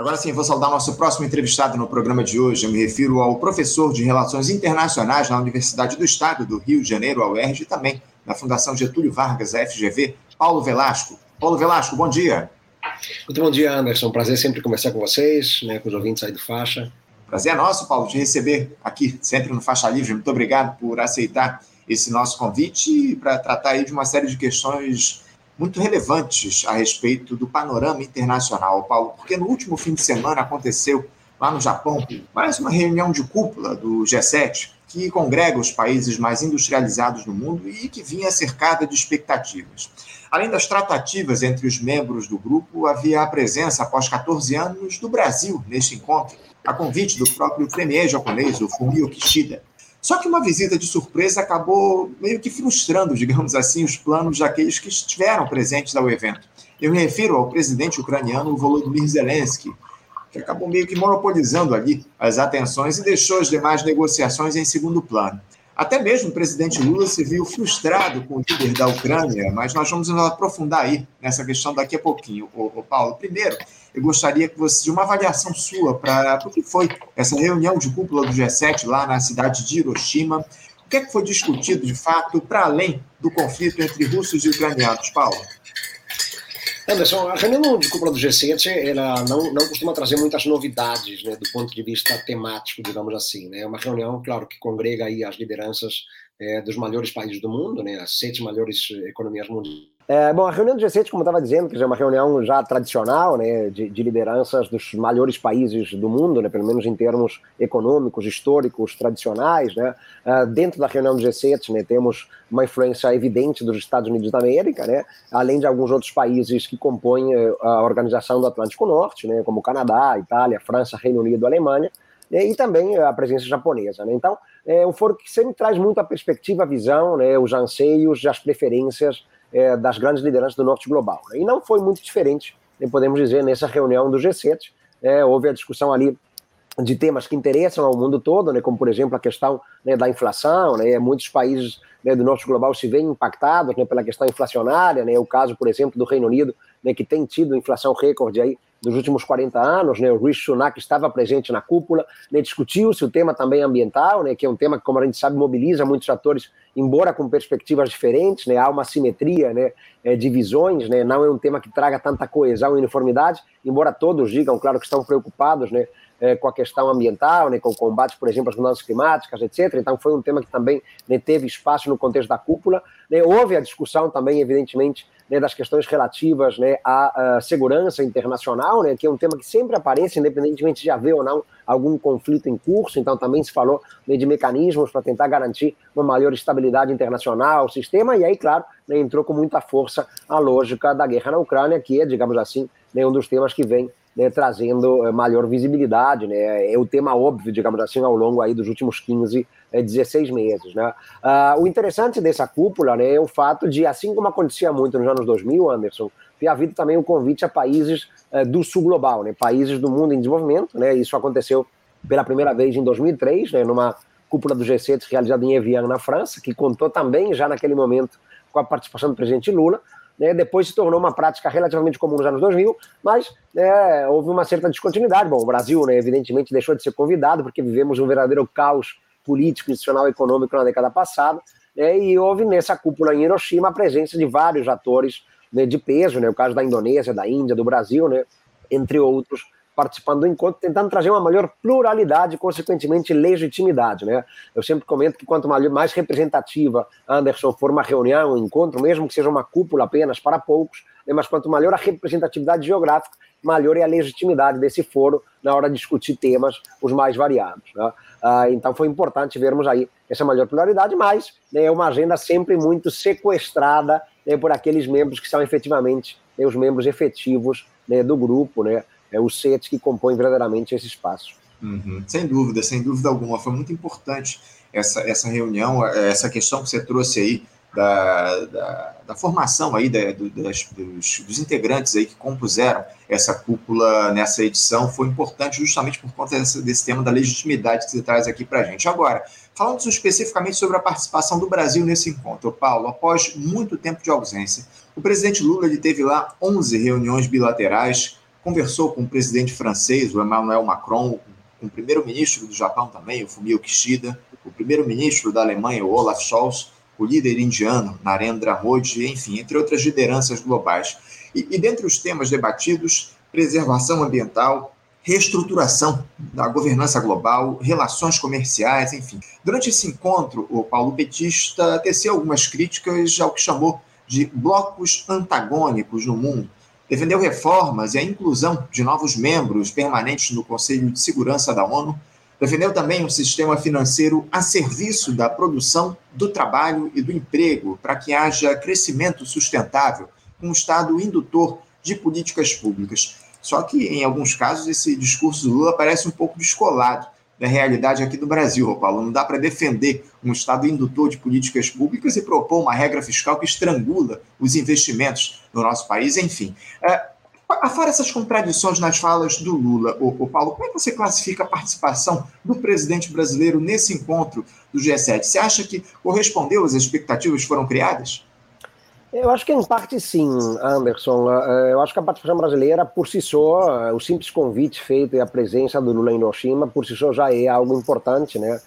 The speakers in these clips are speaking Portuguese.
Agora sim, vou saudar nosso próximo entrevistado no programa de hoje. Eu me refiro ao professor de Relações Internacionais na Universidade do Estado do Rio de Janeiro, a UERJ, e também na Fundação Getúlio Vargas, a FGV, Paulo Velasco. Paulo Velasco, bom dia. Muito bom dia, Anderson. Prazer sempre conversar com vocês, né, com os ouvintes aí do Faixa. Prazer é nosso, Paulo, te receber aqui, sempre no Faixa Livre. Muito obrigado por aceitar esse nosso convite para tratar aí de uma série de questões muito relevantes a respeito do panorama internacional, Paulo, porque no último fim de semana aconteceu lá no Japão mais uma reunião de cúpula do G7 que congrega os países mais industrializados do mundo e que vinha cercada de expectativas. Além das tratativas entre os membros do grupo, havia a presença, após 14 anos, do Brasil neste encontro, a convite do próprio premier japonês, o Fumio Kishida. Só que uma visita de surpresa acabou meio que frustrando, digamos assim, os planos daqueles que estiveram presentes ao evento. Eu me refiro ao presidente ucraniano Volodymyr Zelensky, que acabou meio que monopolizando ali as atenções e deixou as demais negociações em segundo plano. Até mesmo o presidente Lula se viu frustrado com o líder da Ucrânia, mas nós vamos nos aprofundar aí nessa questão daqui a pouquinho, o, Paulo. Primeiro, eu gostaria que você, de uma avaliação sua para o que foi essa reunião de cúpula do G7 lá na cidade de Hiroshima. O que, é que foi discutido, de fato, para além do conflito entre russos e ucranianos, Paulo? Anderson, a reunião de cúpula do G7 ela não, não costuma trazer muitas novidades né, do ponto de vista temático, digamos assim. Né? É uma reunião, claro, que congrega aí as lideranças é, dos maiores países do mundo, né, as sete maiores economias mundiais é, bom, a reunião do G7, como estava dizendo, que é uma reunião já tradicional, né, de, de, lideranças dos maiores países do mundo, né, pelo menos em termos econômicos, históricos, tradicionais, né. Uh, dentro da reunião do G7, né, temos uma influência evidente dos Estados Unidos da América, né, além de alguns outros países que compõem eh, a Organização do Atlântico Norte, né, como Canadá, Itália, França, Reino Unido, Alemanha, né, e também a presença japonesa. Né. Então, é um foro que sempre traz muito a perspectiva, a visão, né, os anseios, as preferências é, das grandes lideranças do norte global. E não foi muito diferente, podemos dizer, nessa reunião do G7. É, houve a discussão ali de temas que interessam ao mundo todo, né, como por exemplo a questão né, da inflação, né, muitos países né, do norte global se veem impactados né, pela questão inflacionária, né, o caso, por exemplo, do Reino Unido, né, que tem tido inflação recorde aí dos últimos 40 anos, né, o Rishi Sunak estava presente na cúpula, né, discutiu-se o tema também ambiental, né, que é um tema que, como a gente sabe, mobiliza muitos atores, embora com perspectivas diferentes, né, há uma simetria né, é, de visões, né, não é um tema que traga tanta coesão e uniformidade, embora todos digam, claro, que estão preocupados né, é, com a questão ambiental, né, com o combate, por exemplo, às mudanças climáticas, etc. Então, foi um tema que também né, teve espaço no contexto da cúpula. Né, houve a discussão também, evidentemente, né, das questões relativas né, à, à, segurança internacional, né, que é um tema que sempre aparece, independentemente de haver ou não algum conflito em curso. Então, também se falou de mecanismos para tentar garantir uma maior estabilidade internacional, o sistema, e aí, claro, entrou com muita força a lógica da guerra na Ucrânia, que é, digamos assim, um dos temas que vem né, trazendo eh, maior visibilidade, né, é o tema óbvio, digamos assim, ao longo aí dos últimos 15, 16 eh, meses, né. Uh, o interessante dessa cúpula, né, é o fato de, assim como acontecia muito nos anos 2000, Anderson, ter havido também o um convite a países uh, do sul global, né, países do mundo em desenvolvimento, né, isso aconteceu pela primeira vez em 2003, né, numa cúpula do G7 realizada em Evian, na França, que contou também, já naquele momento, com a participação do presidente Lula, né, depois se tornou uma prática relativamente comum nos anos 2000, mas né, houve uma certa descontinuidade. Bom, o Brasil, né, evidentemente, deixou de ser convidado, porque vivemos um verdadeiro caos político, institucional e econômico na década passada, né, e houve nessa cúpula em Hiroshima a presença de vários atores né, de peso, né, o caso da Indonésia, da Índia, do Brasil, né, entre outros, participando do encontro, tentando trazer uma maior pluralidade consequentemente, legitimidade. Né? Eu sempre comento que quanto mais representativa, Anderson, for uma reunião, um encontro, mesmo que seja uma cúpula apenas para poucos, né? mas quanto maior a representatividade geográfica, maior é a legitimidade desse foro na hora de discutir temas os mais variados. Né? Ah, então foi importante vermos aí essa maior pluralidade, mas né, é uma agenda sempre muito sequestrada né, por aqueles membros que são efetivamente né, os membros efetivos né, do grupo, né, é, os sets que compõem verdadeiramente esse espaço. Uhum. Sem dúvida, sem dúvida alguma. Foi muito importante essa, essa reunião, essa questão que você trouxe aí da, da, da formação aí da, do, das, dos, dos, integrantes aí que compuseram essa cúpula nessa edição foi importante justamente por conta desse, desse tema da legitimidade que você traz aqui para a gente. Agora, falando especificamente sobre a participação do Brasil nesse encontro, Paulo, após muito tempo de ausência, o presidente Lula ele teve lá 11 reuniões bilaterais conversou com o presidente francês, o Emmanuel Macron, com o primeiro-ministro do Japão também, o Fumio Kishida, o primeiro-ministro da Alemanha, o Olaf Scholz, o líder indiano, Narendra Modi, enfim, entre outras lideranças globais. E, e dentre os temas debatidos, preservação ambiental, reestruturação da governança global, relações comerciais, enfim. Durante esse encontro, o Paulo Petista teceu algumas críticas ao que chamou de blocos antagônicos no mundo, defendeu reformas e a inclusão de novos membros permanentes no Conselho de Segurança da ONU, defendeu também um sistema financeiro a serviço da produção, do trabalho e do emprego, para que haja crescimento sustentável, um Estado indutor de políticas públicas. Só que, em alguns casos, esse discurso do Lula parece um pouco descolado da realidade aqui do Brasil, Paulo. Não dá para defender um Estado indutor de políticas públicas e propor uma regra fiscal que estrangula os investimentos no nosso país, enfim. É, afora essas contradições nas falas do Lula, o, Paulo, como é que você classifica a participação do presidente brasileiro nesse encontro do G7? Você acha que correspondeu às expectativas que foram criadas? Eu acho que em parte sim, Anderson. Eh, eu acho que a participação brasileira, por si só, eh, o simples convite feito e a presença do Lula em Hiroshima, por si só já é algo importante, né?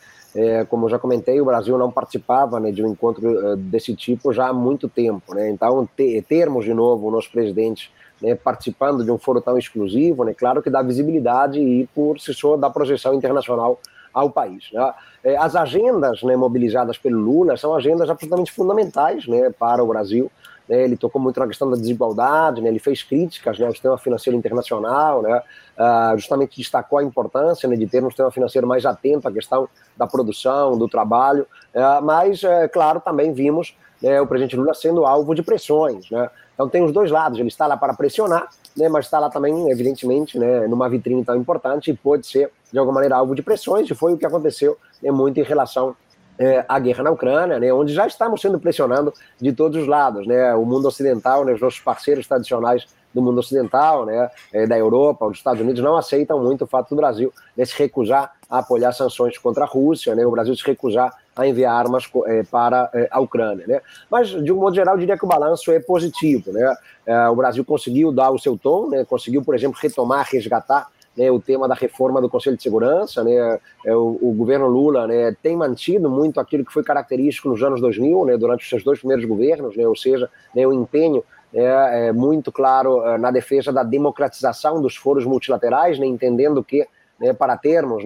Como eu já comentei, o Brasil não participava né, de um encontro desse tipo já há muito tempo, né? Então, termos de novo o nosso presidente né, participando de um foro tão exclusivo, né? Claro que dá visibilidade e, por si só, dá projeção internacional ao país. Né? É, as agendas né, mobilizadas pelo Lula são agendas absolutamente fundamentais né, para o Brasil. Né? Ele tocou muito na questão da desigualdade, né? ele fez críticas né, ao sistema financeiro internacional? Uh, justamente destacou a importância de ter um sistema financeiro mais atento à questão da produção, do trabalho, uh, mas, uh, claro, também vimos o presidente Lula sendo alvo de pressões. Né? Então tem os dois lados, ele está lá para pressionar, né, mas está lá também, evidentemente, né, numa vitrine tão importante e pode ser, de alguma maneira, alvo de pressões, e foi o que aconteceu né, muito em relação é, à guerra na Ucrânia, né, onde já estamos sendo pressionados de todos os lados, né, o mundo ocidental, né, os nossos parceiros tradicionais do mundo ocidental, né, é, da Europa, os Estados Unidos não aceitam muito o fato do Brasil né, se recusar a apoiar sanções contra a Rússia, né, o Brasil se recusar a enviar armas é, para é, a Ucrânia. Né? Mas, de um modo geral, eu diria que o balanço é positivo. Né? É, o Brasil conseguiu dar o seu tom, né? conseguiu, por exemplo, retomar, resgatar né, o tema da reforma do Conselho de Segurança. Né, o, o, governo Lula né, tem mantido muito aquilo que foi característico nos anos 2000, né, durante os seus dois primeiros governos, né, ou seja, né, o empenho é, é, muito claro na defesa da democratização dos foros multilaterais, entendendo que, para termos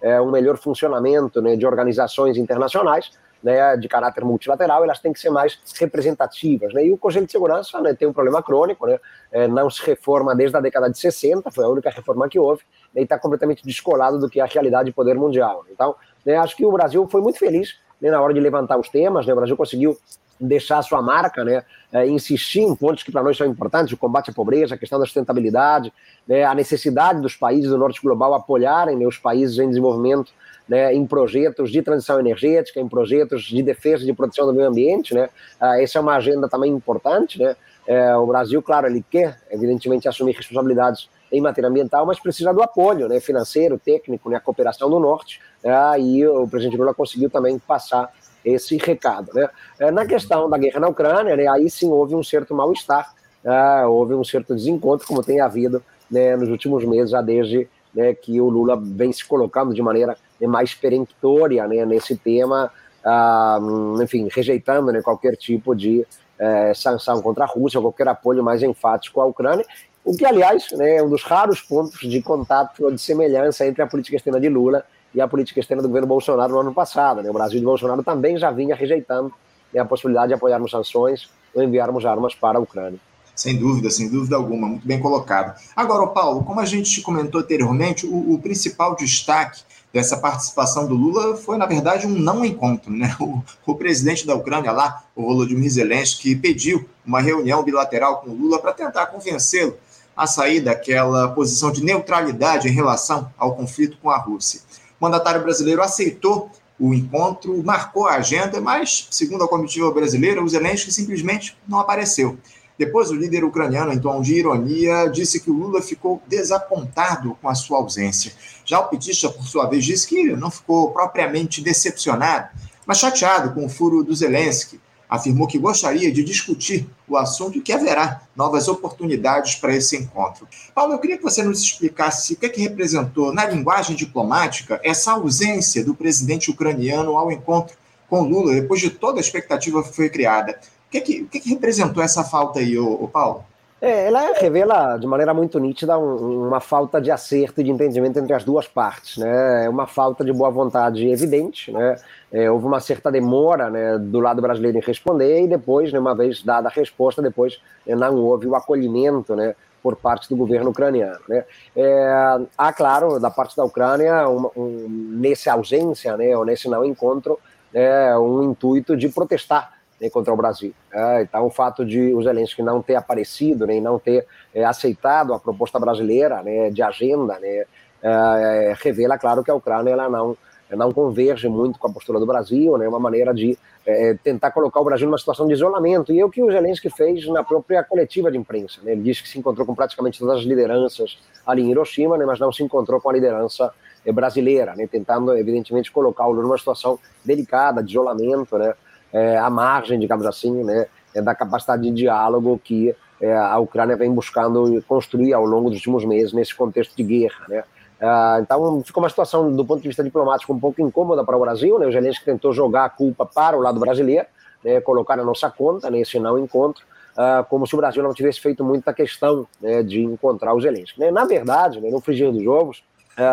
é, um melhor funcionamento né, de organizações internacionais, né, de caráter multilateral, elas têm que ser mais representativas. Né? E o Conselho de Segurança né, tem um problema crônico, né, é, não se reforma desde a década de 60, foi a única reforma que houve, né, e está completamente descolado do que é a realidade do poder mundial. Então, né, acho que o Brasil foi muito feliz na hora de levantar os temas, o Brasil conseguiu deixar a sua marca, né, é, insistir em pontos que para nós são importantes, o combate à pobreza, a questão da sustentabilidade, né, a necessidade dos países do norte global apoiarem né, os países em desenvolvimento né, em projetos de transição energética, em projetos de defesa e de proteção do meio ambiente. Né, ah, essa é uma agenda também importante. Né, é, o Brasil, claro, ele quer, evidentemente, assumir responsabilidades em matéria ambiental, mas precisa do apoio né, financeiro, técnico, né, a cooperação do Norte. Né, e o presidente Lula conseguiu também passar esse recado. Né? É, na questão da guerra na Ucrânia, né, aí sim houve um certo mal-estar, né, houve um certo desencontro, como tem havido né, nos últimos meses, já desde né, que o Lula vem se colocando de maneira né, mais peremptória né, nesse tema, ah, enfim, rejeitando né, qualquer tipo de eh, sanção contra a Rússia, qualquer apoio mais enfático à Ucrânia, o que, aliás, né, é um dos raros pontos de contato ou de semelhança entre a política externa de Lula e a política externa do governo Bolsonaro no ano passado. Né? O Brasil de Bolsonaro também já vinha rejeitando né, a possibilidade de apoiarmos sanções ou enviarmos armas para a Ucrânia. Sem dúvida, sem dúvida alguma, muito bem colocado. Agora, Paulo, como a gente comentou anteriormente, o, o principal destaque dessa participação do Lula foi, na verdade, um não encontro. Né? O, o, presidente da Ucrânia lá, o Volodymyr Zelensky, pediu uma reunião bilateral com o Lula para tentar convencê-lo a sair daquela posição de neutralidade em relação ao conflito com a Rússia. O mandatário brasileiro aceitou o encontro, marcou a agenda, mas, segundo a comitiva brasileira, o Zelensky simplesmente não apareceu. Depois, o líder ucraniano, em tom de ironia, disse que o Lula ficou desapontado com a sua ausência. Já o petista, por sua vez, disse que não ficou propriamente decepcionado, mas chateado com o furo do Zelensky. Afirmou que gostaria de discutir o assunto e que haverá novas oportunidades para esse encontro. Paulo, eu queria que você nos explicasse o que, é que representou, na linguagem diplomática, essa ausência do presidente ucraniano ao encontro com Lula, depois de toda a expectativa que foi criada. O que, é que, o que, é que representou essa falta aí, ô, ô Paulo? É, ela revela de maneira muito nítida um, uma falta de acerto e de entendimento entre as duas partes, né? É uma falta de boa vontade evidente, né? É, houve uma certa demora, né, do lado brasileiro em responder e depois, né, uma vez dada a resposta, depois né, não houve o acolhimento, né, por parte do governo ucraniano. Né? É, há, claro, da parte da Ucrânia, um, um, nessa ausência, né, ou nesse não encontro, é, um intuito de protestar né, contra o Brasil. É, então, o fato de o Zelensky não ter aparecido, nem né, não ter é, aceitado a proposta brasileira né, de agenda, né, é, revela, claro, que a Ucrânia ela não, não converge muito com a postura do Brasil, né, uma maneira de é, tentar colocar o Brasil numa situação de isolamento. E é o que o Zelensky fez na própria coletiva de imprensa. Né, ele disse que se encontrou com praticamente todas as lideranças ali em Hiroshima, né, mas não se encontrou com a liderança brasileira, né, tentando, evidentemente, colocar o numa situação delicada, de isolamento, né, é, à margem, digamos assim, né, é, da capacidade de diálogo que é, a Ucrânia vem buscando construir ao longo dos últimos meses nesse contexto de guerra. Né. Ah, então ficou uma situação, do ponto de vista diplomático, um pouco incômoda para o Brasil. Né, o Zelensky tentou jogar a culpa para o lado brasileiro, né, colocar na nossa conta nesse não encontro, uh, como se o Brasil não tivesse feito muita questão né, de encontrar o Zelensky. Né. Na verdade, né, no frigir dos ovos,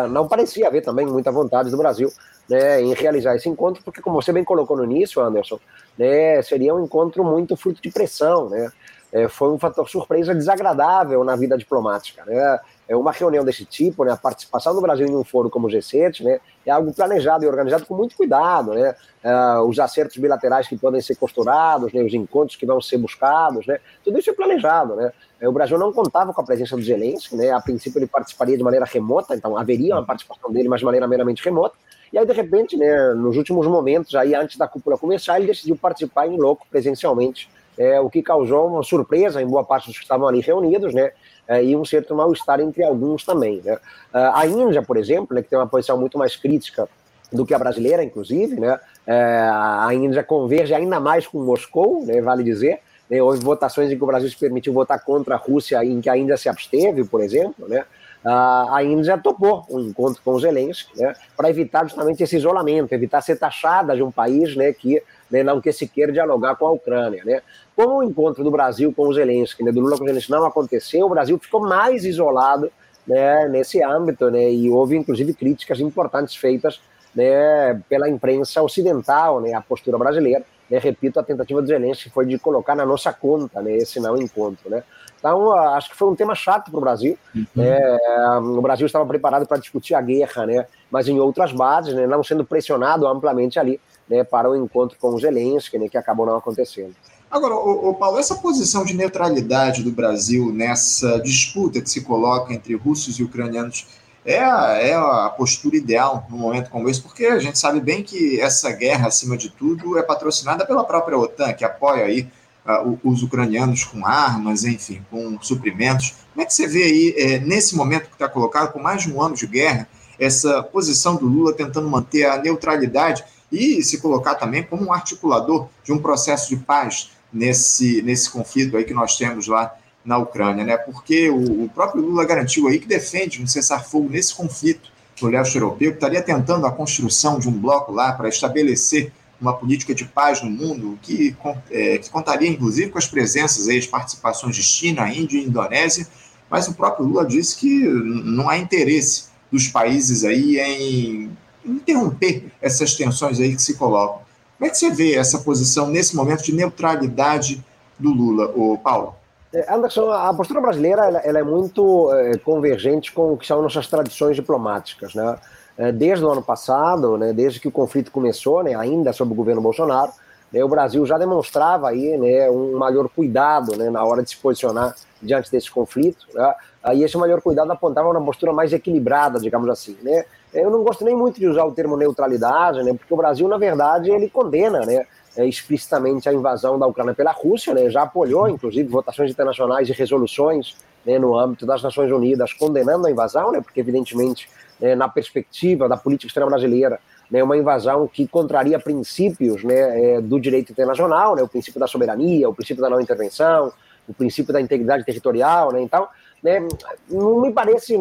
não parecia haver também muita vontade do Brasil né, em realizar esse encontro, porque, como você bem colocou no início, Anderson, né, seria um encontro muito fruto de pressão, né, é, foi um fator surpresa desagradável na vida diplomática. Né? É uma reunião desse tipo, né, a participação do Brasil em um fórum como o G7, né, é algo planejado e organizado com muito cuidado, né, uh, os acertos bilaterais que podem ser costurados, né, os encontros que vão ser buscados, né, tudo isso é planejado, né. É, o Brasil não contava com a presença do Zelensky, né, a princípio ele participaria de maneira remota, então haveria uma participação dele, mas de maneira meramente remota, e aí, de repente, né, nos últimos momentos, aí antes da cúpula começar, ele decidiu participar em loco presencialmente, é, o que causou uma surpresa em boa parte dos que estavam ali reunidos, né, é, e um certo mal-estar entre alguns também. Né. A Índia, por exemplo, né, que tem uma posição muito mais crítica do que a brasileira, inclusive, né, é, a Índia converge ainda mais com Moscou, né, vale dizer, né, houve votações em que o Brasil se permitiu votar contra a Rússia, em que a Índia se absteve, por exemplo, né, a Índia topou um encontro com Zelensky, né, para evitar justamente esse isolamento, evitar ser taxada de um país né, que né, não quer sequer dialogar com a Ucrânia. Né. Como o encontro do Brasil com o Zelensky, né, do Lula com o Zelensky não aconteceu, o Brasil ficou mais isolado né, nesse âmbito, né, e houve inclusive críticas importantes feitas né, pela imprensa ocidental, né, a postura brasileira. Né, repito, a tentativa do Zelensky foi de colocar na nossa conta né, esse não encontro. Né. Então, acho que foi um tema chato para o Brasil. Uhum. É, o Brasil estava preparado para discutir a guerra, né, mas em outras bases, né, não sendo pressionado amplamente ali né, para o encontro com o Zelensky, né, que acabou não acontecendo. Agora, o, Paulo, essa posição de neutralidade do Brasil nessa disputa que se coloca entre russos e ucranianos é a, é a postura ideal num momento como esse, porque a gente sabe bem que essa guerra, acima de tudo, é patrocinada pela própria OTAN, que apoia aí uh, os ucranianos com armas, enfim, com suprimentos. Como é que você vê aí, é, nesse momento que está colocado, com mais de um ano de guerra, essa posição do Lula tentando manter a neutralidade e se colocar também como um articulador de um processo de paz nesse, nesse conflito aí que nós temos lá na Ucrânia, né? Porque o, o próprio Lula garantiu aí que defende um cessar-fogo nesse conflito no leste europeu, que estaria tentando a construção de um bloco lá para estabelecer uma política de paz no mundo que, é, que contaria, inclusive, com as presenças aí, as participações de China, Índia e Indonésia, mas o próprio Lula disse que não há interesse dos países aí em interromper essas tensões aí que se colocam. Como é que você vê essa posição nesse momento de neutralidade do Lula, o Paulo? É, Anderson, a postura brasileira ela, ela é muito é, convergente com o que são nossas tradições diplomáticas, né? É, desde o ano passado, né, desde que o conflito começou, né, ainda sob o governo Bolsonaro, né, o Brasil já demonstrava aí, né, um maior cuidado né, na hora de se posicionar diante desse conflito. Né, e esse maior cuidado apontava uma postura mais equilibrada, digamos assim. Né. Eu não gosto nem muito de usar o termo neutralidade, né, porque o Brasil, na verdade, ele condena né, explicitamente a invasão da Ucrânia pela Rússia, né, já apoiou, inclusive, votações internacionais e resoluções né, no âmbito das Nações Unidas condenando a invasão, né, porque, evidentemente, é, na perspectiva da política externa brasileira, né, uma invasão que contraria princípios né, é, do direito internacional, né, o princípio da soberania, o princípio da não intervenção, o princípio da integridade territorial. Né, então, né, não me parece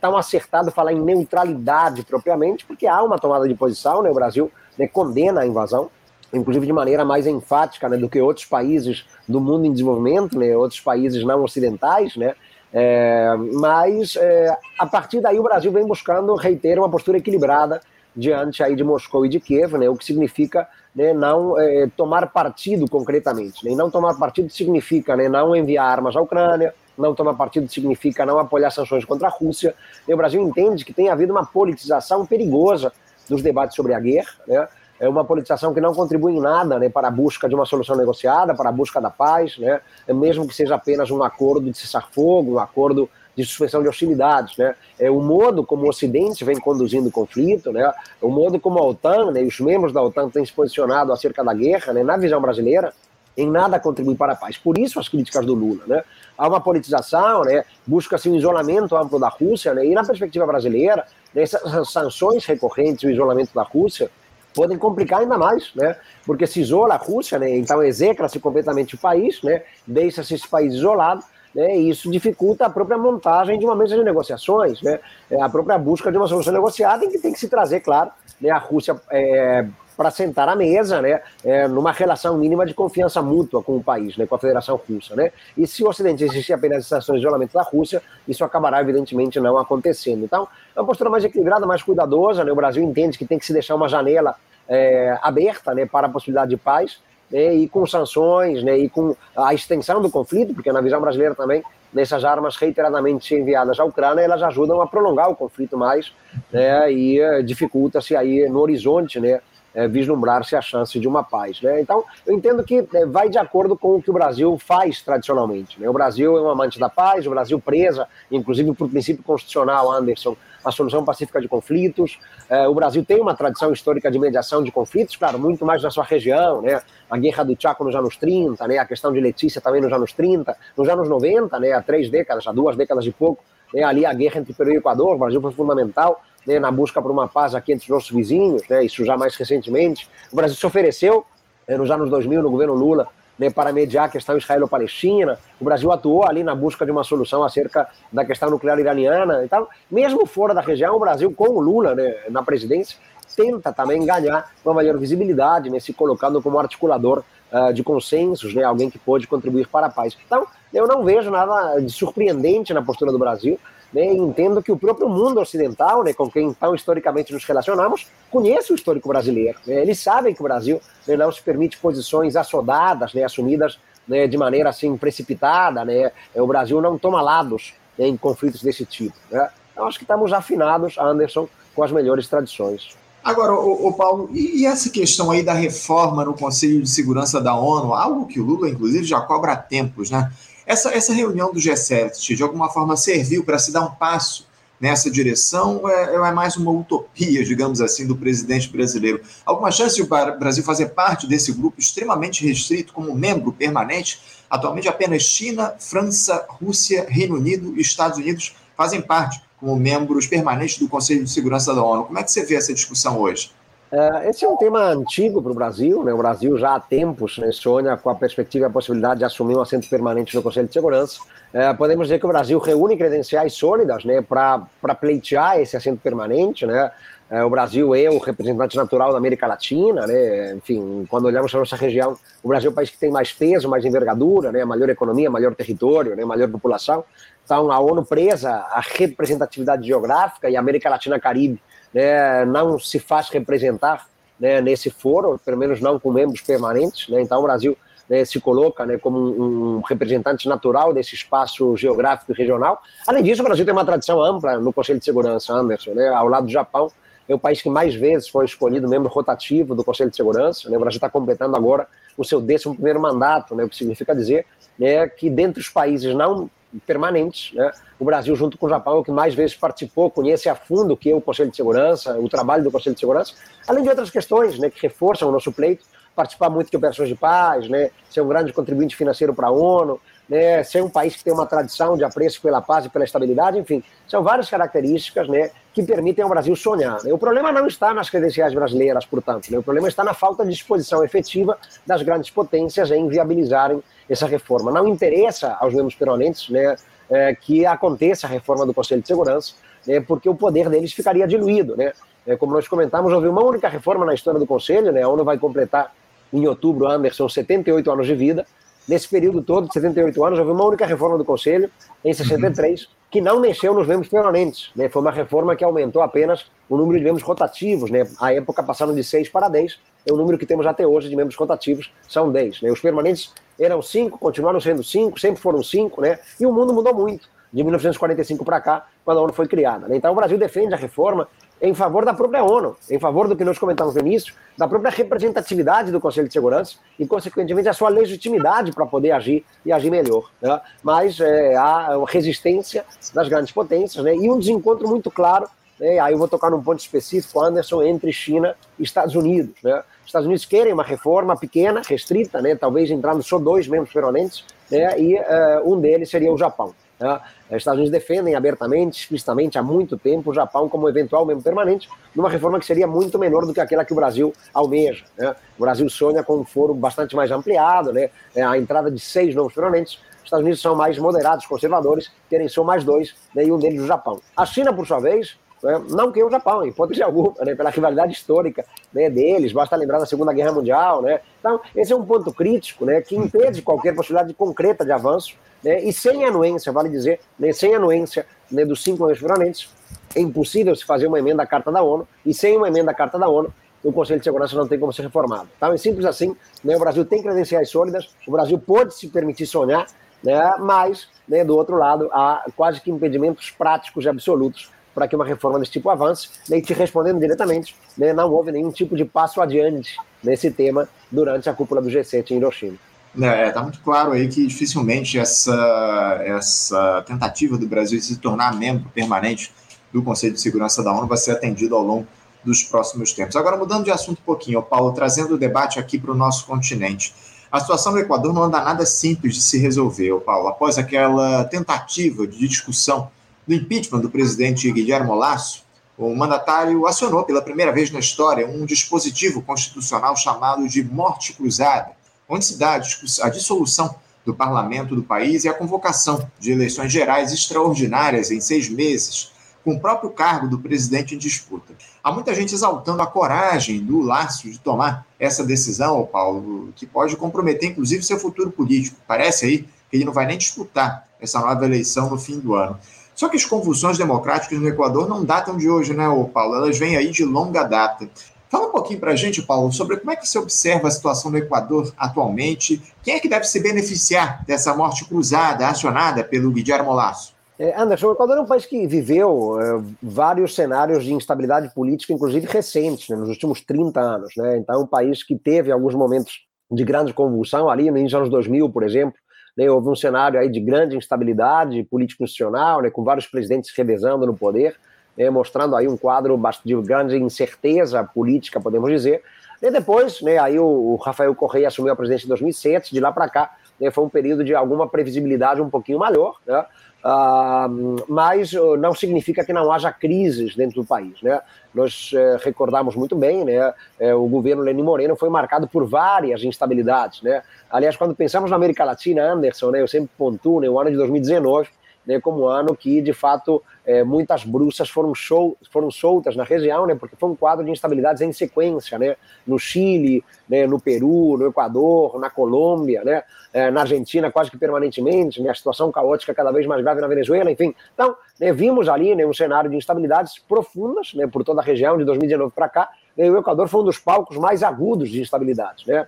tão acertado falar em neutralidade propriamente, porque há uma tomada de posição, né, o Brasil né, condena a invasão, inclusive de maneira mais enfática né, do que outros países do mundo em desenvolvimento, né, outros países não ocidentais, né, é, mas é, a partir daí o Brasil vem buscando, reiter, uma postura equilibrada diante aí de Moscou e de Kiev, né, o que significa né, não é, tomar partido concretamente. Né, e não tomar partido significa né, não enviar armas à Ucrânia, não tomar partido significa não apoiar sanções contra a Rússia. E o Brasil entende que tem havido uma politização perigosa dos debates sobre a guerra, né? é uma politização que não contribui em nada né, para a busca de uma solução negociada, para a busca da paz, né, mesmo que seja apenas um acordo de cessar-fogo, um acordo de suspensão de hostilidades, né? É o modo como o Ocidente vem conduzindo o conflito, né? O modo como a OTAN, né, os membros da OTAN têm se posicionado acerca da guerra, né, na visão brasileira, em nada contribui para a paz. Por isso as críticas do Lula, né? Há uma politização, né? Busca-se um isolamento amplo da Rússia, né? E na perspectiva brasileira, né, essas sanções recorrentes, o isolamento da Rússia, podem complicar ainda mais, né? Porque se isola a Rússia, né? Então execra-se completamente o país, né? Deixa-se esse país isolado né, e isso dificulta a própria montagem de uma mesa de negociações, né, é a própria busca de uma solução negociada em que tem que se trazer, claro, né, a Rússia é, para sentar à mesa, né, é, numa relação mínima de confiança mútua com o país, né, com a Federação Russa, né, e se o Ocidente existir apenas estações de isolamento da Rússia, isso acabará evidentemente não acontecendo. Então, é uma postura mais equilibrada, mais cuidadosa, né, o Brasil entende que tem que se deixar uma janela é, aberta, né, para a possibilidade de paz, né, e com sanções, né, e com a extensão do conflito, porque na visão brasileira também, nessas armas reiteradamente enviadas à Ucrânia, elas ajudam a prolongar o conflito mais, né, e eh, dificulta-se aí no horizonte, né, é, vislumbrar-se a chance de uma paz. Né? Então, eu entendo que é, vai de acordo com o que o Brasil faz tradicionalmente. Né? O Brasil é um amante da paz, o Brasil presa, inclusive por princípio constitucional, Anderson, a solução pacífica de conflitos. É, o Brasil tem uma tradição histórica de mediação de conflitos, claro, muito mais na sua região, né? A guerra do Chaco nos anos 30, né? A questão de Letícia também nos anos 30, nos anos 90, né? Há três décadas, há duas décadas e pouco, né? ali a guerra entre Peru e Equador, o Brasil foi fundamental né? na busca por uma paz aqui entre os nossos vizinhos, né? Isso já mais recentemente. O Brasil se ofereceu né? nos anos 2000, no governo Lula, né, para mediar a questão israelo-palestina. O Brasil atuou ali na busca de uma solução acerca da questão nuclear iraniana. Então, mesmo fora da região, o Brasil, com o Lula né, na presidência, tenta também ganhar uma maior visibilidade, né, se colocando como articulador uh, de consensos, né, alguém que pode contribuir para a paz. Então, eu não vejo nada de surpreendente na postura do Brasil. Né, entendo que o próprio mundo ocidental, né, com quem tão historicamente nos relacionamos, conhece o histórico brasileiro. Né, eles sabem que o Brasil né, não se permite posições assodadas, né, assumidas né, de maneira assim precipitada. Né, o Brasil não toma lados né, em conflitos desse tipo. Né. Então, acho que estamos afinados, Anderson, com as melhores tradições. Agora, o, Paulo, e, e, essa questão aí da reforma no Conselho de Segurança da ONU, algo que o Lula, inclusive, já cobra há tempos, né? Essa, essa reunião do G7, de alguma forma, serviu para se dar um passo nessa direção ou é, é, mais uma utopia, digamos assim, do presidente brasileiro? Alguma chance de o Brasil fazer parte desse grupo extremamente restrito como membro permanente? Atualmente apenas China, França, Rússia, Reino Unido e Estados Unidos fazem parte como membros permanentes do Conselho de Segurança da ONU. Como é que você vê essa discussão hoje? É, esse é um tema antigo para o Brasil. Né? O Brasil já há tempos né, sonha com a perspectiva e a possibilidade de assumir um assento permanente no Conselho de Segurança. É, podemos dizer que o Brasil reúne credenciais sólidas né, para pleitear esse assento permanente. Né? É, o Brasil é o representante natural da América Latina. Né? Enfim, quando olhamos para a nossa região, o Brasil é o país que tem mais peso, mais envergadura, né? maior economia, maior território, né? maior população. Então, a ONU presa a representatividade geográfica e a América Latina-Caribe né, não se faz representar né, nesse foro, pelo menos não com membros permanentes. Né, então, o Brasil né, se coloca né, como um, um, representante natural desse espaço geográfico e regional. Além disso, o Brasil tem uma tradição ampla no Conselho de Segurança, Anderson, né, ao lado do Japão. É o país que mais vezes foi escolhido membro rotativo do Conselho de Segurança. Né, o Brasil está completando agora o seu 11 primeiro mandato, né, o que significa dizer né, que dentre os países não permanentes. Né? O Brasil, junto com o Japão, é o que mais vezes participou, conhece a fundo o que é o Conselho de Segurança, o trabalho do Conselho de Segurança, além de outras questões né, que reforçam o nosso pleito participar muito de operações de paz, né, ser um grande contribuinte financeiro para a ONU, né, ser um país que tem uma tradição de apreço pela paz e pela estabilidade, enfim, são várias características né, que permitem ao Brasil sonhar. Né. O problema não está nas credenciais brasileiras, portanto, né, o problema está na falta de disposição efetiva das grandes potências em viabilizarem essa reforma. Não interessa aos membros permanentes né, é, que aconteça a reforma do Conselho de Segurança, né, porque o poder deles ficaria diluído. Né? É, como nós comentamos, houve uma única reforma na história do Conselho, né, a ONU vai completar em outubro, Anderson, 78 anos de vida, Nesse período todo, de 78 anos, houve uma única reforma do Conselho, em 63, uhum. que não mexeu nos membros permanentes. Né? Foi uma reforma que aumentou apenas o número de membros rotativos. Né? A época passaram de 6 para 10. É o número que temos até hoje de membros rotativos, são 10. Né? Os permanentes eram 5, continuaram sendo 5, sempre foram 5, né? e o mundo mudou muito de 1945 para cá, quando a ONU foi criada. Né? Então o Brasil defende a reforma, em favor da própria ONU, em favor do que nós comentamos no início, da própria representatividade do Conselho de Segurança e, consequentemente, a sua legitimidade para poder agir e agir melhor. Né? Mas é, há resistência das grandes potências né? e um desencontro muito claro. Né? Aí eu vou tocar num ponto específico, Anderson, entre China e Estados Unidos. Né? Os Estados Unidos querem uma reforma pequena, restrita, né? talvez entrando só dois membros permanentes, né? e uh, um deles seria o Japão. Né? Os Estados Unidos defendem abertamente, explicitamente, há muito tempo, o Japão como eventual membro permanente, numa reforma que seria muito menor do que aquela que o Brasil almeja. Né? O Brasil sonha com um foro bastante mais ampliado, né? É a entrada de seis novos permanentes. Os Estados Unidos são mais moderados, conservadores, querem só mais dois, né? e um deles o Japão. A China, por sua vez, né? não quer o Japão, em hipótese alguma, né? pela rivalidade histórica né? deles, basta lembrar da Segunda Guerra Mundial. Né? Então, esse é um ponto crítico né? que impede qualquer possibilidade concreta de avanço né, e sem anuência, vale dizer, né, sem anuência né, dos cinco permanentes, é impossível se fazer uma emenda à Carta da ONU, e sem uma emenda à Carta da ONU, o Conselho de Segurança não tem como ser reformado. Então é simples assim, né, o Brasil tem credenciais sólidas, o Brasil pode se permitir sonhar, né, mas, né, do outro lado, há quase que impedimentos práticos e absolutos para que uma reforma desse tipo avance, né, e te respondendo diretamente, né, não houve nenhum tipo de passo adiante nesse tema durante a cúpula do G7 em Hiroshima. É, tá muito claro aí que dificilmente essa, essa tentativa do Brasil de se tornar membro permanente do Conselho de Segurança da ONU vai ser atendida ao longo dos próximos tempos. Agora, mudando de assunto um pouquinho, Paulo, trazendo o debate aqui para o nosso continente. A situação no Equador não anda nada simples de se resolver, Paulo. Após aquela tentativa de discussão do impeachment do presidente Guilherme Lasso, o mandatário acionou pela primeira vez na história um dispositivo constitucional chamado de morte cruzada, onde se dá a dissolução do parlamento do país e a convocação de eleições gerais extraordinárias em seis meses, com o próprio cargo do presidente em disputa. Há muita gente exaltando a coragem do Lácio de tomar essa decisão, Paulo, que pode comprometer, inclusive, seu futuro político. Parece aí que ele não vai nem disputar essa nova eleição no fim do ano. Só que as convulsões democráticas no Equador não datam de hoje, né, Paulo? Elas vêm aí de longa data. Fala um pouquinho para a gente, Paulo, sobre como é que você observa a situação no Equador atualmente. Quem é que deve se beneficiar dessa morte cruzada acionada pelo Guilherme Lasso? É, Anderson, o Equador é um país que viveu é, vários cenários de instabilidade política, inclusive recentes, né, nos últimos 30 anos. Né? Então, é um país que teve alguns momentos de grande convulsão, ali nos anos 2000, por exemplo, né, houve um cenário aí de grande instabilidade político-institucional, né, com vários presidentes revezando no poder né, mostrando aí um quadro de grande incerteza política, podemos dizer. E depois, né, aí o, Rafael Correia assumiu a presidência em 2007, de lá para cá, né, foi um período de alguma previsibilidade um pouquinho maior, né? Uh, mas uh, não significa que não haja crises dentro do país. Né? Nós uh, recordamos muito bem, né? Eh, o governo Lenin Moreno foi marcado por várias instabilidades. Né? Aliás, quando pensamos na América Latina, Anderson, né, eu sempre pontuo né, o ano de 2019 né, como ano que, de fato, é, muitas bruxas foram, show, foram soltas na região, né, porque foi um quadro de instabilidades em sequência, né, no Chile, né, no Peru, no Equador, na Colômbia, né, é, na Argentina quase que permanentemente, né, a situação caótica cada vez mais grave na Venezuela, enfim. Então, né, vimos ali né, um cenário de instabilidades profundas né, por toda a região, de 2019 para cá, né, e o Equador foi um dos palcos mais agudos de instabilidades, né,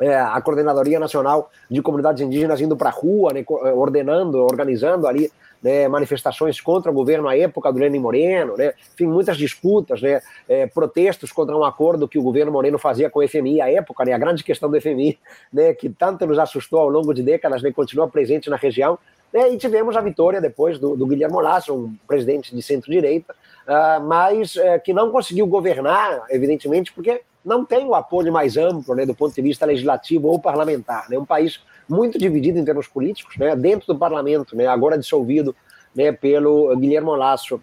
é, a Coordenadoria Nacional de Comunidades Indígenas indo para a rua, né, é, ordenando, organizando ali né, manifestações contra o governo à época do Lenin Moreno, né, enfim, muitas disputas, né, é, protestos contra um acordo que o governo Moreno fazia com o FMI à época, né, a grande questão do FMI, né, que tanto nos assustou ao longo de décadas, né, continua presente na região, né, e tivemos a vitória depois do, do Guilherme Lasso, um presidente de centro-direita, uh, mas uh, que não conseguiu governar, evidentemente, porque não tem o apoio mais amplo, né, do ponto de vista legislativo ou parlamentar. É né, um país muito dividido em termos políticos, né, dentro do parlamento, né, agora dissolvido né, pelo Guilherme Lasso.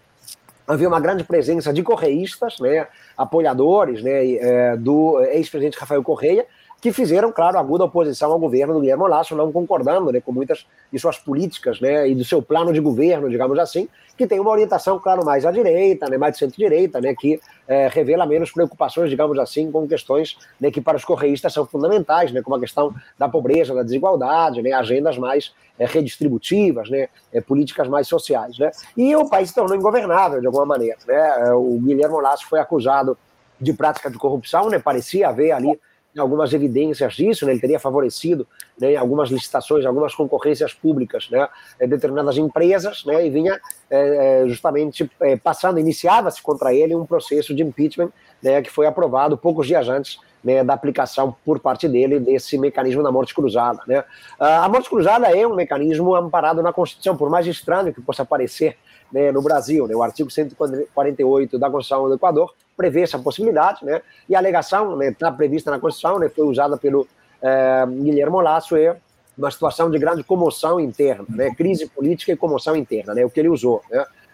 Havia uma grande presença de correístas, né, apoiadores né, é, do ex-presidente Rafael Correia, que fizeram, claro, aguda oposição ao governo do Guilherme Lasso, não concordando né, com muitas de suas políticas né, e do seu plano de governo, digamos assim, que tem uma orientação, claro, mais à direita, né, mais de centro-direita, né, que é, revela menos preocupações, digamos assim, com questões né, que para os correístas são fundamentais, né, como a questão da pobreza, da desigualdade, né, agendas mais é, redistributivas, né, é, políticas mais sociais. Né, e o país se tornou ingovernável, de alguma maneira. Né, o Guilherme Lasso foi acusado de prática de corrupção, né, parecia haver ali algumas evidências disso, né, ele teria favorecido né, algumas licitações, algumas concorrências públicas, né, determinadas empresas, né, e vinha é, justamente é, passando, iniciava-se contra ele um processo de impeachment né, que foi aprovado poucos dias antes né, da aplicação por parte dele desse mecanismo da morte cruzada. Né. A morte cruzada é um mecanismo amparado na Constituição, por mais estranho que possa parecer né, no Brasil. Né, o artigo 148 da Constituição do Equador prevê essa possibilidade, né, e a alegação está né, prevista na Constituição, né, foi usada pelo é, Guilherme Lasso, é uma situação de grande comoção interna, né, crise política e comoção interna, o que ele usou.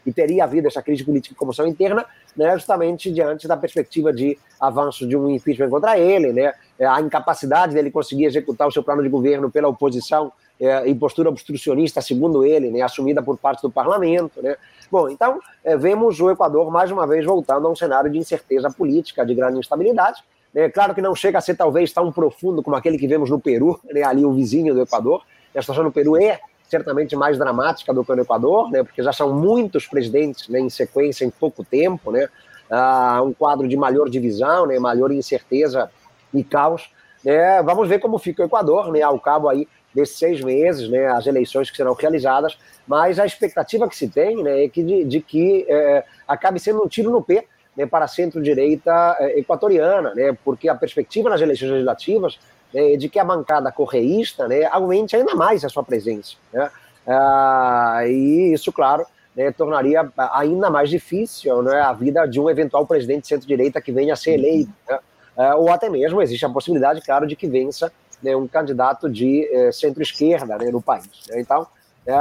E teria havido essa crise política e comoção interna, né, justamente diante da perspectiva de avanço de um impeachment contra ele, né, a incapacidade dele conseguir executar o seu plano de governo pela oposição é, em postura obstrucionista, segundo ele, né, assumida por parte do parlamento. Né. Bom, então, é, vemos o Equador mais uma vez voltando a um cenário de incerteza política, de grande instabilidade. É claro que não chega a ser talvez tão profundo como aquele que vemos no Peru, né, ali o vizinho do Equador. A situação no Peru é certamente mais dramática do que no Equador, né, porque já são muitos presidentes né, em sequência em pouco tempo, né, uh, um quadro de maior divisão, né, maior incerteza e caos. É, vamos ver como fica o Equador, né, ao cabo aí desses seis meses, né, as eleições que serão realizadas, mas a expectativa que se tem né, é que de, de que é, acabe sendo um tiro no pé né, para a centro-direita é, equatoriana, né, porque a perspectiva nas eleições legislativas né, de que a bancada correísta né, aumente ainda mais a sua presença. Né, ah, e isso, claro, né, tornaria ainda mais difícil né, a vida de um eventual presidente de centro-direita que venha a ser eleito. Né, ah, ou até mesmo existe a possibilidade, claro, de que vença né, um candidato de eh, centro-esquerda né, no país. Né? Então, é,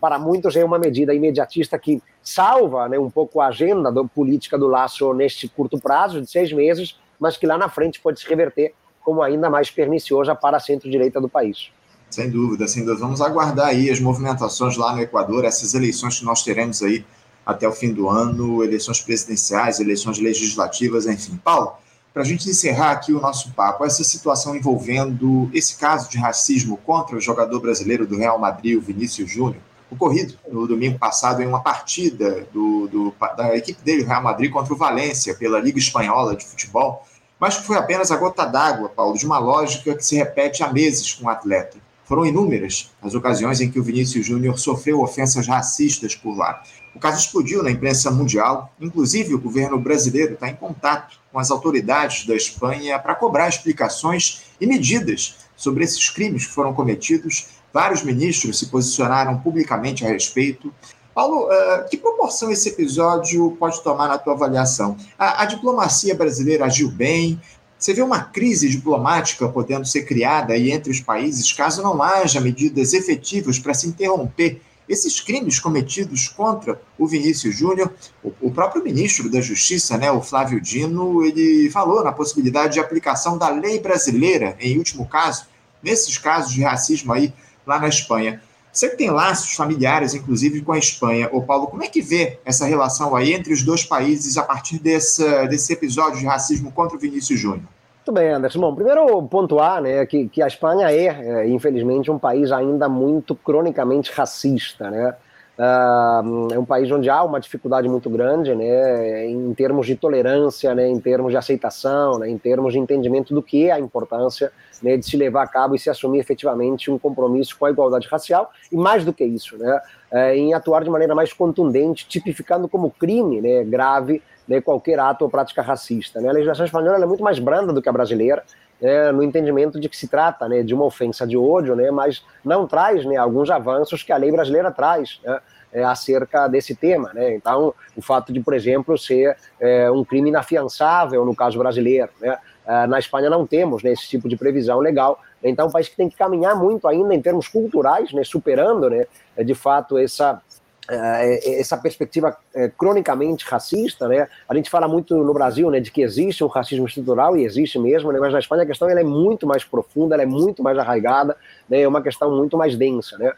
para muitos é uma medida imediatista que salva né, um pouco a agenda do, política do Laço neste curto prazo, de seis meses, mas que lá na frente pode se reverter como ainda mais perniciosa para a centro-direita do país. Sem dúvida, sem dúvida. Vamos aguardar aí as movimentações lá no Equador, essas eleições que nós teremos aí até o fim do ano, eleições presidenciais, eleições legislativas, enfim. Paulo, para a gente encerrar aqui o nosso papo, essa situação envolvendo esse caso de racismo contra o jogador brasileiro do Real Madrid, o Vinícius Júnior, ocorrido no domingo passado em uma partida do, do, da equipe dele, o Real Madrid, contra o Valência, pela Liga Espanhola de Futebol, mas que foi apenas a gota d'água, Paulo, de uma lógica que se repete há meses com o atleta. Foram inúmeras as ocasiões em que o Vinícius Júnior sofreu ofensas racistas por lá. O caso explodiu na imprensa mundial, inclusive o governo brasileiro está em contato com as autoridades da Espanha para cobrar explicações e medidas sobre esses crimes que foram cometidos. Vários ministros se posicionaram publicamente a respeito. Paulo, uh, que proporção esse episódio pode tomar na tua avaliação? A, a diplomacia brasileira agiu bem? Você vê uma crise diplomática podendo ser criada aí entre os países caso não haja medidas efetivas para se interromper esses crimes cometidos contra o Vinícius Júnior, o, próprio ministro da Justiça, né, o Flávio Dino, ele falou na possibilidade de aplicação da lei brasileira, em último caso, nesses casos de racismo aí lá na Espanha. Você que tem laços familiares, inclusive, com a Espanha, ô Paulo, como é que vê essa relação aí entre os dois países a partir desse, episódio de racismo contra o Vinícius Júnior? Muito bem, Anderson. Bom, primeiro pontuar né, que, que a Espanha é, é, infelizmente, um país ainda muito cronicamente racista. Né? Uh, é um país onde há uma dificuldade muito grande né, em termos de tolerância, né, em termos de aceitação, né, em termos de entendimento do que é a importância né, de se levar a cabo e se assumir efetivamente um compromisso com a igualdade racial, e mais do que isso, né, é, em atuar de maneira mais contundente, tipificando como crime né, grave né, qualquer ato ou prática racista. Né? A legislação espanhola é muito mais branda do que a brasileira, né, no entendimento de que se trata né, de uma ofensa de ódio, né, mas não traz né, alguns avanços que a lei brasileira traz né, é, acerca desse tema. Né? Então, o fato de, por exemplo, ser é, um crime inafiançável no caso brasileiro, né? Uh, na Espanha não temos esse tipo de previsão legal. Então, é um país que tem que caminhar muito ainda em termos culturais, superando, de fato, essa, essa perspectiva uh, cronicamente racista. Né? A gente fala muito no Brasil né, de que existe um racismo estrutural, e existe mesmo, né, mas na Espanha a questão ela é muito mais profunda, ela é muito mais arraigada, né, é uma questão muito mais densa. Né?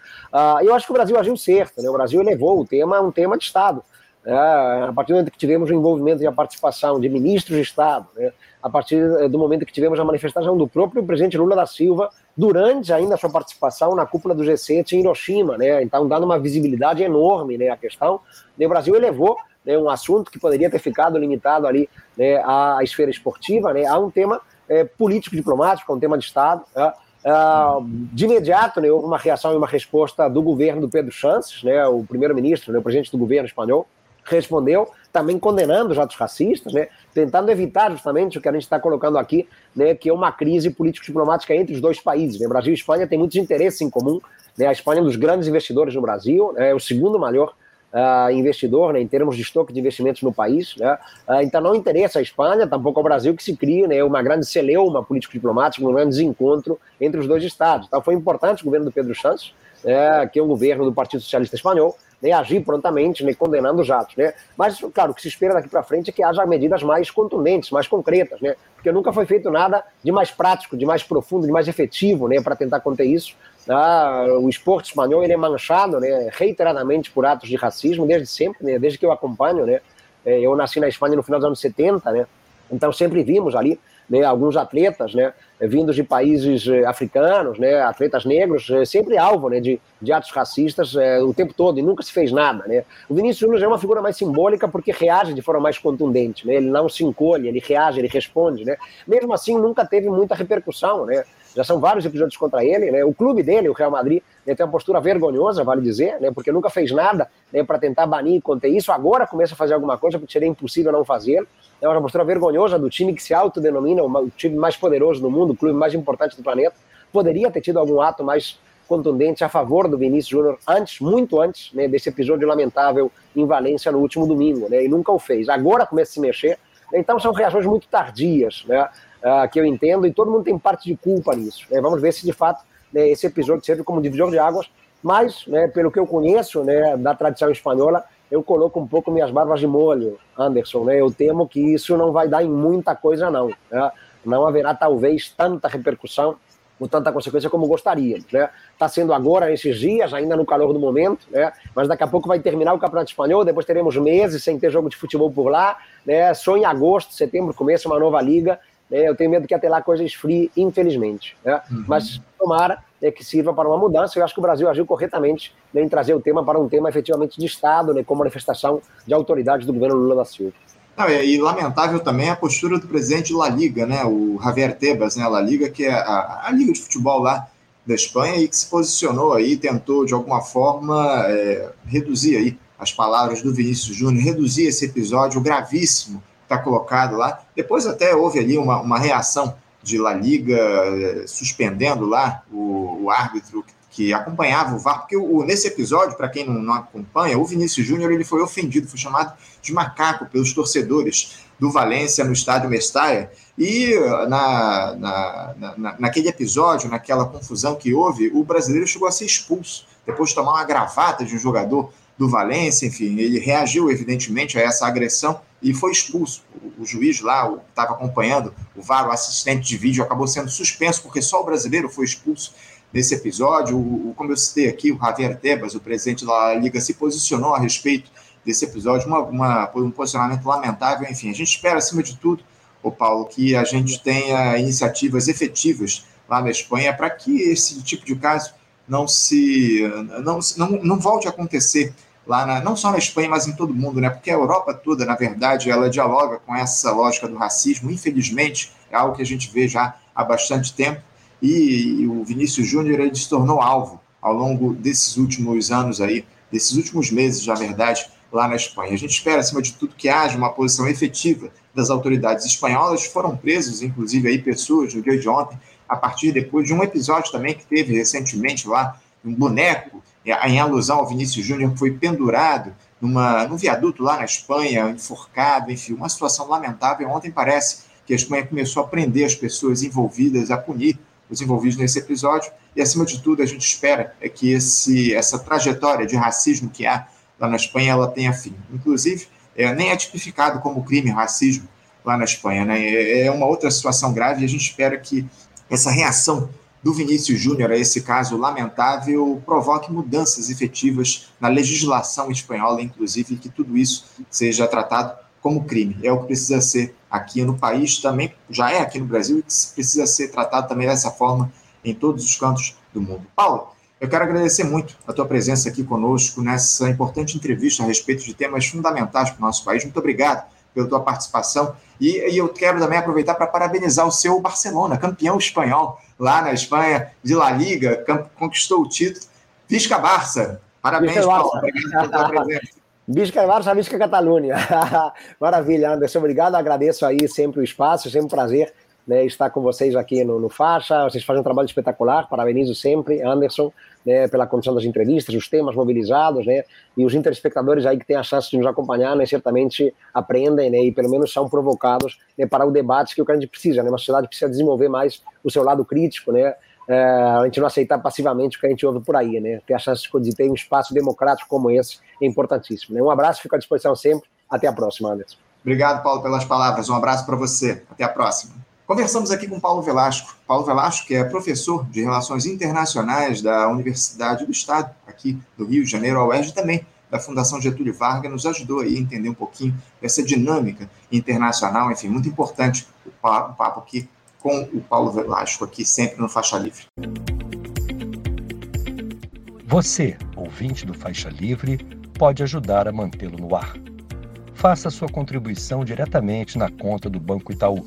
eu acho que o Brasil agiu certo, né? o Brasil elevou o tema a um tema de Estado. É, a partir do momento que tivemos o envolvimento e a participação de ministros de Estado, né, a partir do momento que tivemos a manifestação do próprio presidente Lula da Silva, durante ainda a sua participação na cúpula do G7 em Hiroshima, né, então dando uma visibilidade enorme né, à questão, né, o Brasil elevou né, um assunto que poderia ter ficado limitado ali né, à esfera esportiva, né, a um tema é, político-diplomático, a um tema de Estado. Né, Uh, de imediato, né, houve uma reação e uma resposta do governo do Pedro Sanches, né, o primeiro-ministro, né, o presidente do governo espanhol, respondeu também condenando os atos racistas, né, tentando evitar justamente o que a gente está colocando aqui, né, que é uma crise político-diplomática entre os dois países. Né? Brasil e Espanha têm muitos interesses em comum. Né? A Espanha é um dos grandes investidores no Brasil, né? é o segundo maior uh, investidor né, em termos de estoque de investimentos no país. Né? Uh, então não interessa a Espanha, tampouco ao Brasil, que se crie né, uma grande celeuma político-diplomática, um grande desencontro entre os dois estados. Então foi importante o governo do Pedro Santos, é, que é um governo do Partido Socialista Espanhol, né, agir prontamente, né, condenando os atos. Né? Mas, claro, o que se espera daqui para frente é que haja medidas mais contundentes, mais concretas, né? porque nunca foi feito nada de mais prático, de mais profundo, de mais efetivo né, para tentar conter isso. Ah, o esporte espanhol ele é manchado né, reiteradamente por atos de racismo desde sempre, né, desde que eu acompanho. Né? É, eu nasci na Espanha no final dos anos 70, né? então sempre vimos ali né, alguns atletas, né, vindos de países eh, africanos, né, atletas negros, eh, sempre alvo né, de, de atos racistas é, o tempo todo e nunca se fez nada. Né. O Vinícius Júnior é uma figura mais simbólica porque reage de forma mais contundente, né, ele não se encolhe, ele reage, ele responde. Né. Mesmo assim, nunca teve muita repercussão. Né. Já são vários episódios contra ele. Né. O clube dele, o Real Madrid, né, tem uma postura vergonhosa, vale dizer, né, porque nunca fez nada né, para tentar banir e conter isso. Agora começa a fazer alguma coisa porque seria impossível não fazer é uma postura vergonhosa do time que se autodenomina o time mais poderoso do mundo, o clube mais importante do planeta. Poderia ter tido algum ato mais contundente a favor do Vinícius Júnior antes, muito antes, né, desse episódio lamentável em Valência no último domingo, né, e nunca o fez. Agora começa a se mexer, então são reações muito tardias, né, uh, que eu entendo, e todo mundo tem parte de culpa nisso. Né, vamos ver se de fato né, esse episódio serve como divisor de águas, mas, né, pelo que eu conheço né, da tradição espanhola, eu coloco um pouco minhas barbas de molho, Anderson, né? Eu temo que isso não vai dar em muita coisa, não. Né? Não haverá, talvez, tanta repercussão ou tanta consequência como gostaríamos, né? Está sendo agora, nesses dias, ainda no calor do momento, né? Mas daqui a pouco vai terminar o Campeonato Espanhol, depois teremos meses sem ter jogo de futebol por lá, né? Só em agosto, setembro, começa uma nova liga, né? Eu tenho medo que até lá a coisa esfrie, infelizmente, né? Uhum. Mas tomara né, que sirva para uma mudança. Eu acho que o Brasil agiu corretamente né, em trazer o tema para um tema efetivamente de Estado, né, como manifestação de autoridade do governo Lula da Silva. Não, e, lamentável também a postura do presidente La Liga, né, o Javier Tebas, né, La Liga, que é a, a liga de futebol lá da Espanha e que se posicionou aí, tentou de alguma forma é, reduzir aí as palavras do Vinícius Júnior, reduzir esse episódio gravíssimo está colocado lá. Depois até houve ali uma, uma reação de La Liga eh, suspendendo lá o, o árbitro que acompanhava o VAR, porque o, nesse episódio, para quem não, não, acompanha, o Vinícius Júnior ele foi ofendido, foi chamado de macaco pelos torcedores do Valência no estádio Mestalla, e na, na, na, naquele episódio, naquela confusão que houve, o brasileiro chegou a ser expulso, depois de tomar uma gravata de um jogador do Valência, enfim, ele reagiu evidentemente a essa agressão e foi expulso. O, o juiz lá estava acompanhando o VAR, o assistente de vídeo, acabou sendo suspenso porque só o brasileiro foi expulso nesse episódio. O, o como eu citei aqui, o Javier Tebas, o presidente da Liga, se posicionou a respeito desse episódio, uma, uma, um posicionamento lamentável. Enfim, a gente espera, acima de tudo, o Paulo, que a gente tenha iniciativas efetivas lá na Espanha para que esse tipo de caso não se não, não, não volte a acontecer lá na, não só na Espanha, mas em todo o mundo, né? Porque a Europa toda, na verdade, ela dialoga com essa lógica do racismo. Infelizmente, é algo que a gente vê já há bastante tempo. E, e o Vinícius Júnior ele se tornou alvo ao longo desses últimos anos aí, desses últimos meses, na verdade, lá na Espanha. A gente espera, acima de tudo, que haja uma posição efetiva das autoridades espanholas. Foram presos, inclusive, aí pessoas no dia de ontem, a partir depois de um episódio também que teve recentemente lá, um boneco em alusão ao Vinícius Júnior, que foi pendurado numa, num viaduto lá na Espanha, enforcado, enfim, uma situação lamentável. Ontem parece que a Espanha começou a prender as pessoas envolvidas, a punir os envolvidos nesse episódio, e acima de tudo a gente espera é que esse, essa trajetória de racismo que há lá na Espanha ela tenha fim. Inclusive, é, nem é tipificado como crime racismo lá na Espanha, né? É, é uma outra situação grave e a gente espera que essa reação do Vinícius Júnior a esse caso lamentável provoque mudanças efetivas na legislação espanhola, inclusive, que tudo isso seja tratado como crime. É o que precisa ser aqui no país, também já é aqui no Brasil, e precisa ser tratado também dessa forma em todos os cantos do mundo. Paulo, eu quero agradecer muito a tua presença aqui conosco nessa importante entrevista a respeito de temas fundamentais para o nosso país. Muito obrigado pela tua participação. E, e eu quero também aproveitar para parabenizar o seu Barcelona, campeão espanhol lá na Espanha, de La Liga, conquistou o título. Visca Barça. Parabéns, Visca Paulo. Obrigado pela tua presença. Visca Barça, Visca Catalunha. Maravilha, Anderson. Obrigado. Agradeço aí sempre o espaço, sempre um prazer né, estar com vocês aqui no, no Faixa. Vocês fazem um trabalho espetacular. Parabenizo sempre, Anderson né, pela condição das entrevistas, os temas mobilizados, né, e os interespectadores aí que têm a chance de nos acompanhar, né, certamente aprendem, né, e pelo menos são provocados né, para o debate que o que a gente precisa, né, uma sociedade precisa desenvolver mais o seu lado crítico, né, é, a gente não aceitar passivamente o que a gente ouve por aí, né, ter a chance de ter um espaço democrático como esse é importantíssimo. Né. Um abraço, fico à disposição sempre, até a próxima, Anderson. Obrigado, Paulo, pelas palavras, um abraço para você, até a próxima. Conversamos aqui com Paulo Velasco. Paulo Velasco, que é professor de Relações Internacionais da Universidade do Estado, aqui do Rio de Janeiro, a UERJ, também da Fundação Getúlio Vargas, nos ajudou aí a entender um pouquinho dessa dinâmica internacional, enfim, muito importante o papo, o papo aqui com o Paulo Velasco, aqui sempre no Faixa Livre. Você, ouvinte do Faixa Livre, pode ajudar a mantê-lo no ar. Faça sua contribuição diretamente na conta do Banco Itaú